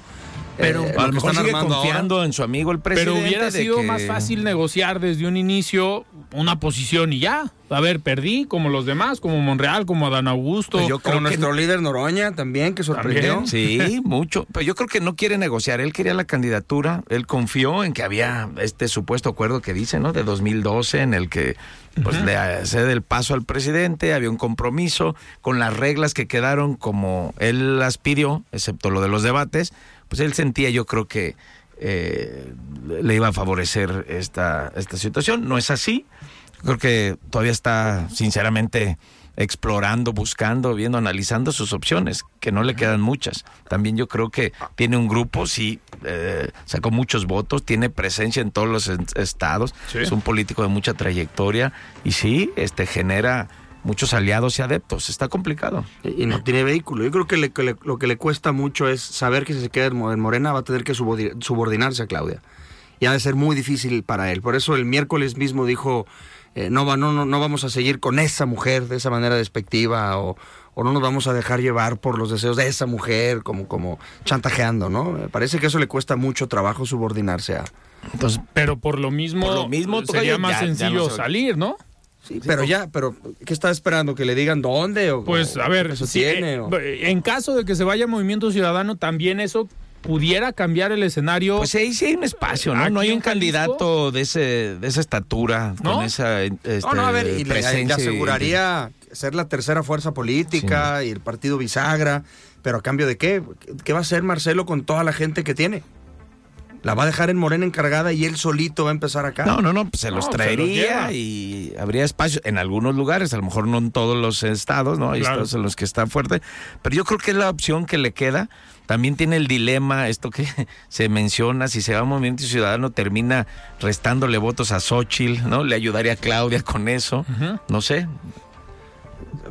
Pero eh, a lo que mejor están sigue confiando ahora. en su amigo el Pero presidente. hubiera de sido que- más fácil negociar desde un inicio una posición y ya. A ver, perdí como los demás, como Monreal, como Adán Augusto. Pues yo Como que nuestro líder Noroña también, que sorprendió. También. Sí, mucho. Pero yo creo que no quiere negociar. Él quería la candidatura. Él confió en que había este supuesto acuerdo que dice, ¿no? De 2012, en el que pues le cede el paso al presidente. Había un compromiso con las reglas que quedaron como él las pidió, excepto lo de los debates. Pues él sentía, yo creo que eh, le iba a favorecer esta, esta situación. No es así. Creo que todavía está, sinceramente, explorando, buscando, viendo, analizando sus opciones, que no le quedan muchas. También yo creo que tiene un grupo, sí, eh, sacó muchos votos, tiene presencia en todos los estados, Sí. es un político de mucha trayectoria y sí, este genera muchos aliados y adeptos. Está complicado. Y y no tiene vehículo. Yo creo que, le- que le- lo que le cuesta mucho es saber que si se queda en Mo- en Morena va a tener que subordin- subordinarse a Claudia. Y ha de ser muy difícil para él. Por eso el miércoles mismo dijo, eh, no, va, no, no, no vamos a seguir con esa mujer de esa manera despectiva o, o no nos vamos a dejar llevar por los deseos de esa mujer como, como chantajeando, ¿no? Me parece que eso le cuesta mucho trabajo subordinarse a... Entonces, Pero por lo mismo, Por lo mismo, sería más ya- ya sencillo no salir, ¿no? Sí, pero ya, pero ¿qué está esperando? ¿Que le digan dónde? O, Pues a ver, si, tiene? eh, o- en caso de que se vaya Movimiento Ciudadano, también eso pudiera cambiar el escenario. pues sí, sí hay un espacio, ¿no? No hay un Jalisco. candidato de ese de esa estatura, ¿No? con esa este, No, no, a ver, y le, le presencia y- aseguraría ser la tercera fuerza política y el partido bisagra, pero a cambio de qué? ¿Qué va a hacer Marcelo con toda la gente que tiene? La va a dejar en Morena encargada y él solito va a empezar acá. No, no, no, pues se No, los se los traería y habría espacio en algunos lugares, a lo mejor no en todos los estados, ¿no? Hay Claro. estados en los que está fuerte, pero yo creo que es la opción que le queda. También tiene el dilema, esto que se menciona, si se va a Movimiento Ciudadano termina restándole votos a Xochitl, ¿no? Le ayudaría a Claudia con eso, no sé.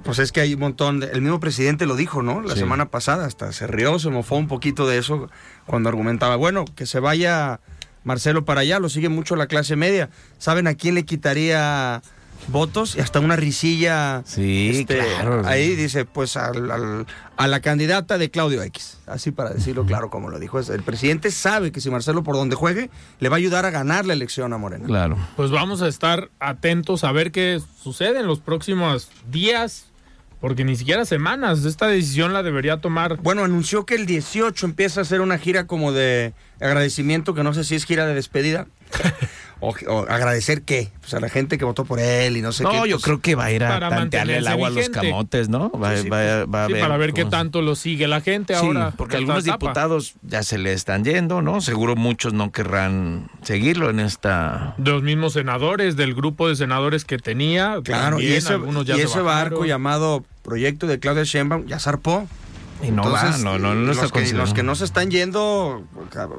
Pues es que hay un montón de... El mismo presidente lo dijo, ¿no? La Sí. semana pasada hasta se rió, se mofó un poquito de eso cuando argumentaba, bueno, que se vaya Marcelo para allá, lo sigue mucho la clase media. ¿Saben a quién le quitaría votos y hasta una risilla. Sí, este, claro. Ahí dice, pues al- al- a la candidata de Claudio X. Así para decirlo claro como lo dijo. El presidente sabe que si Marcelo por donde juegue, le va a ayudar a ganar la elección a Morena. Claro. Pues vamos a estar atentos a ver qué sucede en los próximos días, porque ni siquiera semanas. Esta decisión la debería tomar. Bueno, anunció que el 18 empieza a hacer una gira como de agradecimiento, que no sé si es gira de despedida. o, o agradecer qué? Pues a la gente que votó por él y no sé qué. No, yo pues, creo que va a ir a tantearle el agua a los camotes, ¿no? Va, Sí, sí, va- va a Sí, ver para ver qué tanto lo sigue la gente Sí, ahora. porque algunos etapa. diputados ya se le están yendo, ¿no? Seguro muchos no querrán seguirlo en esta... De los mismos senadores, del grupo de senadores que tenía. Claro, y ese, algunos ya y se ese bajaron. barco llamado Proyecto de Claudia Sheinbaum ya zarpó. Y no va, no, no, está los, que, los que no se están yendo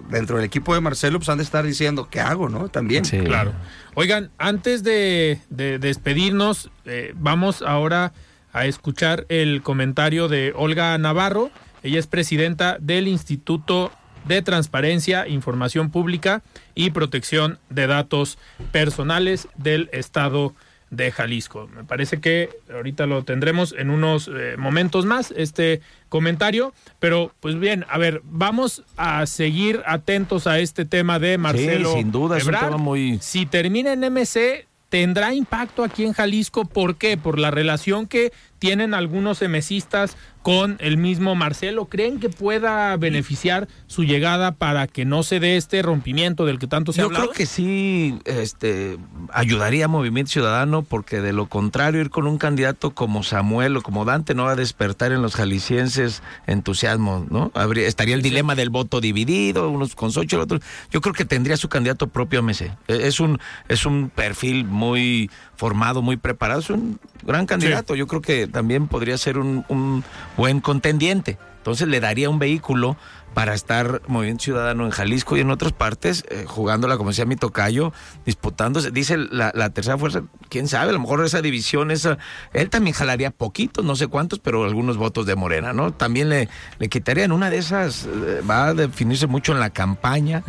dentro del equipo de Marcelo, pues han de estar diciendo, ¿qué hago, no? También. Sí. Claro. Oigan, antes de, de despedirnos, eh, vamos ahora a escuchar el comentario de Olga Navarro. Ella es presidenta del Instituto de Transparencia, Información Pública y Protección de Datos Personales del Estado de Jalisco. Me parece que ahorita lo tendremos en unos eh, momentos más, este comentario. Pero, pues bien, a ver, vamos a seguir atentos a este tema de Marcelo. sin duda, es un tema muy- Si termina en MC, tendrá impacto aquí en Jalisco. ¿Por qué? Por la relación que tienen algunos emesistas con el mismo Marcelo. ¿Creen que pueda beneficiar su llegada para que no se dé este rompimiento del que tanto se ha Yo hablado? creo que sí este, ayudaría a Movimiento Ciudadano porque de lo contrario ir con un candidato como Samuel o como Dante no va a despertar en los jaliscienses entusiasmo, ¿no? Habría, estaría el dilema del voto dividido, unos con Xochitl, otros. Yo creo que tendría su candidato propio MC. Eh, Es un, es un perfil muy formado, muy preparado, es un gran candidato. Yo creo que también podría ser un, un buen contendiente. Entonces le daría un vehículo para estar Movimiento Ciudadano en Jalisco y en otras partes, eh, jugándola, como decía mi tocayo, disputándose. Dice la, la tercera fuerza, quién sabe, a lo mejor esa división, esa, él también jalaría poquitos, no sé cuántos, pero algunos votos de Morena, ¿no? También le, le quitarían una de esas, eh, va a definirse mucho en la campaña,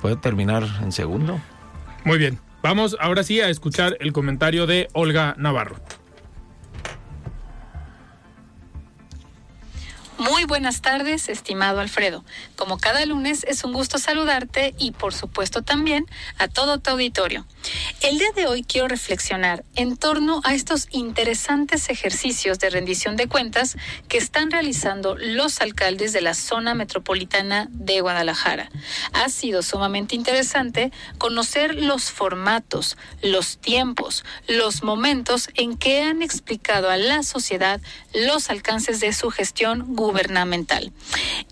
puede terminar en segundo. Muy bien. Vamos ahora sí a escuchar el comentario de Olga Navarro. Muy buenas tardes, estimado Alfredo. Como cada lunes es un gusto saludarte y por supuesto también a todo tu auditorio. El día de hoy quiero reflexionar en torno a estos interesantes ejercicios de rendición de cuentas que están realizando los alcaldes de la zona metropolitana de Guadalajara. Ha sido sumamente interesante conocer los formatos, los tiempos, los momentos en que han explicado a la sociedad los alcances de su gestión gubernamental.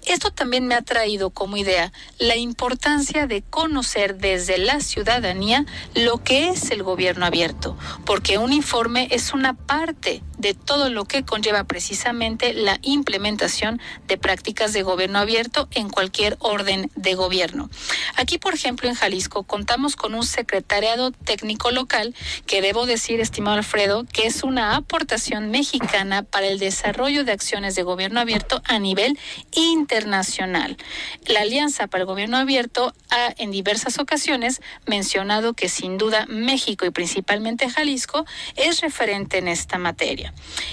Esto también me ha traído como idea la importancia de conocer desde la ciudadanía lo que es el gobierno abierto, porque un informe es una parte de todo lo que conlleva precisamente la implementación de prácticas de gobierno abierto en cualquier orden de gobierno. Aquí, por ejemplo, en Jalisco contamos con un secretariado técnico local que debo decir, estimado Alfredo, que es una aportación mexicana para el desarrollo de acciones de gobierno abierto a nivel internacional. La Alianza para el Gobierno Abierto ha en diversas ocasiones mencionado que sin duda México y principalmente Jalisco es referente en esta materia.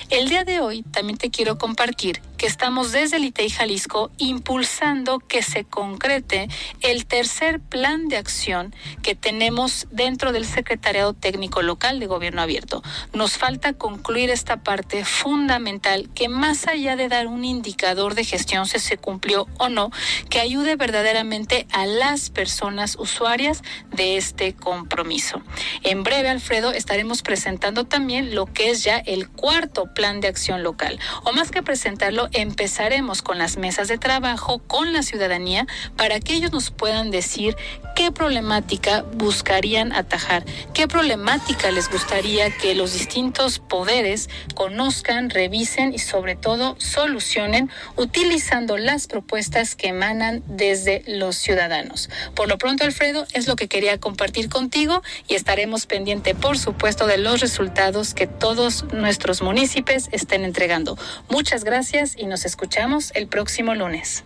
El día de hoy también te quiero compartir que estamos desde el ITEI Jalisco impulsando que se concrete el tercer plan de acción que tenemos dentro del Secretariado Técnico Local de Gobierno Abierto. Nos falta concluir esta parte fundamental que más allá de dar un indicador de gestión si se cumplió o no, que ayude verdaderamente a las personas usuarias de este compromiso. En breve, Alfredo, estaremos presentando también lo que es ya el cuarto plan de acción local. O más que presentarlo, empezaremos con las mesas de trabajo con la ciudadanía para que ellos nos puedan decir qué problemática buscarían atajar, qué problemática les gustaría que los distintos poderes conozcan, revisen y sobre todo solucionen utilizando las propuestas que emanan desde los ciudadanos. Por lo pronto, Alfredo, es lo que quería compartir contigo y estaremos pendiente, por supuesto, de los resultados que todos nuestros municipios estén entregando. Muchas gracias y nos escuchamos el próximo lunes.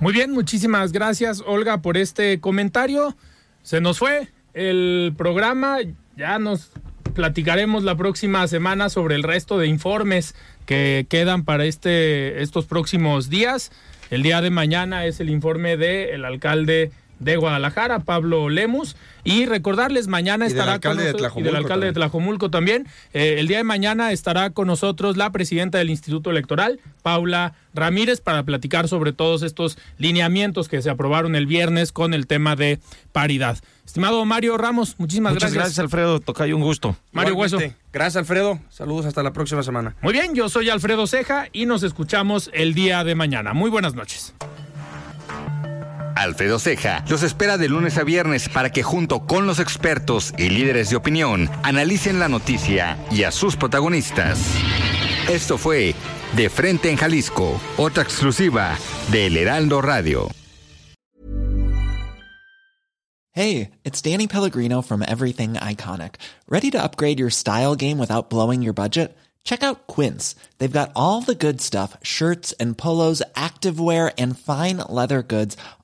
Muy bien, muchísimas gracias Olga por este comentario. Se nos fue el programa. Ya nos platicaremos la próxima semana sobre el resto de informes que quedan para este, estos próximos días. El día de mañana es el informe del alcalde de Guadalajara, Pablo Lemus. Y recordarles, mañana Y del estará con nosotros, y del alcalde de Tlajomulco también. Eh, el día de mañana estará con nosotros la presidenta del Instituto Electoral, Paula Ramírez, para platicar sobre todos estos lineamientos que se aprobaron el viernes con el tema de paridad. Estimado Mario Ramos, muchísimas Muchas gracias. gracias, Alfredo. Tocayo, un gusto. Mario Hueso. Gracias, Alfredo. Saludos hasta la próxima semana. Muy bien, yo soy Alfredo Ceja y nos escuchamos el día de mañana. Muy buenas noches. Alfredo Ceja los espera de lunes a viernes para que junto con los expertos y líderes de opinión analicen la noticia y a sus protagonistas. Esto fue De Frente en Jalisco, otra exclusiva de El Heraldo Radio. Hey, it's Danny Pellegrino from Everything Iconic. Ready to upgrade your style game without blowing your budget? Check out Quince. They've got all the good stuff shirts and polos, activewear, and fine leather goods,